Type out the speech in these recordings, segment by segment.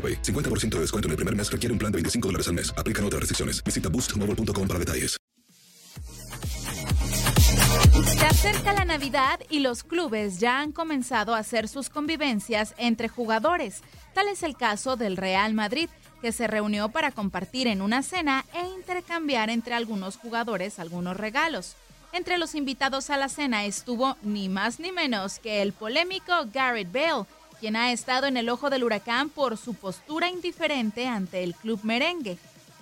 AroPay. 50% de descuento en el primer mes requiere un plan de 25 dólares al mes. Aplican otras restricciones. Visita boostmobile.com para detalles. Se acerca la Navidad y los clubes ya han comenzado a hacer sus convivencias entre jugadores. Tal es el caso del Real Madrid, que se reunió para compartir en una cena e intercambiar entre algunos jugadores algunos regalos. Entre los invitados a la cena estuvo ni más ni menos que el polémico Garrett Bale, quien ha estado en el ojo del huracán por su postura indiferente ante el club merengue.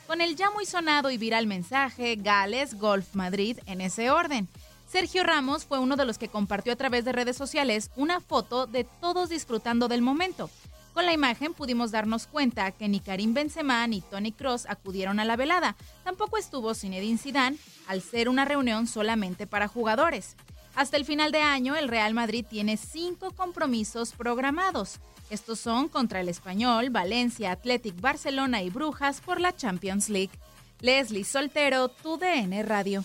Con el ya muy sonado y viral mensaje Gales Golf Madrid en ese orden. Sergio Ramos fue uno de los que compartió a través de redes sociales una foto de todos disfrutando del momento. Con la imagen pudimos darnos cuenta que ni Karim Benzema ni Tony Cross acudieron a la velada. Tampoco estuvo Zinedine Zidane, al ser una reunión solamente para jugadores. Hasta el final de año, el Real Madrid tiene cinco compromisos programados. Estos son contra el Español, Valencia, Athletic Barcelona y Brujas por la Champions League. Leslie Soltero, tu DN Radio.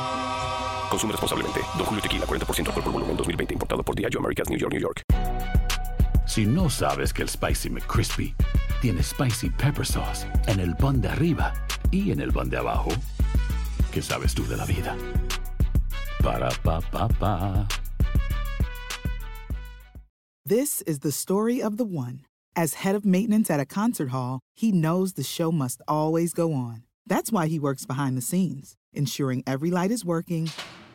Consume responsablemente. Don Julio Tequila, 40% alcohol por volumen, 2020. Importado por Diageo Americas, New York, New York. Si no sabes que el Spicy McCrispy tiene Spicy Pepper Sauce en el pan de arriba y en el pan de abajo, ¿qué sabes tú de la vida? Para, pa, pa, pa. This is the story of the one. As head of maintenance at a concert hall, he knows the show must always go on. That's why he works behind the scenes, ensuring every light is working,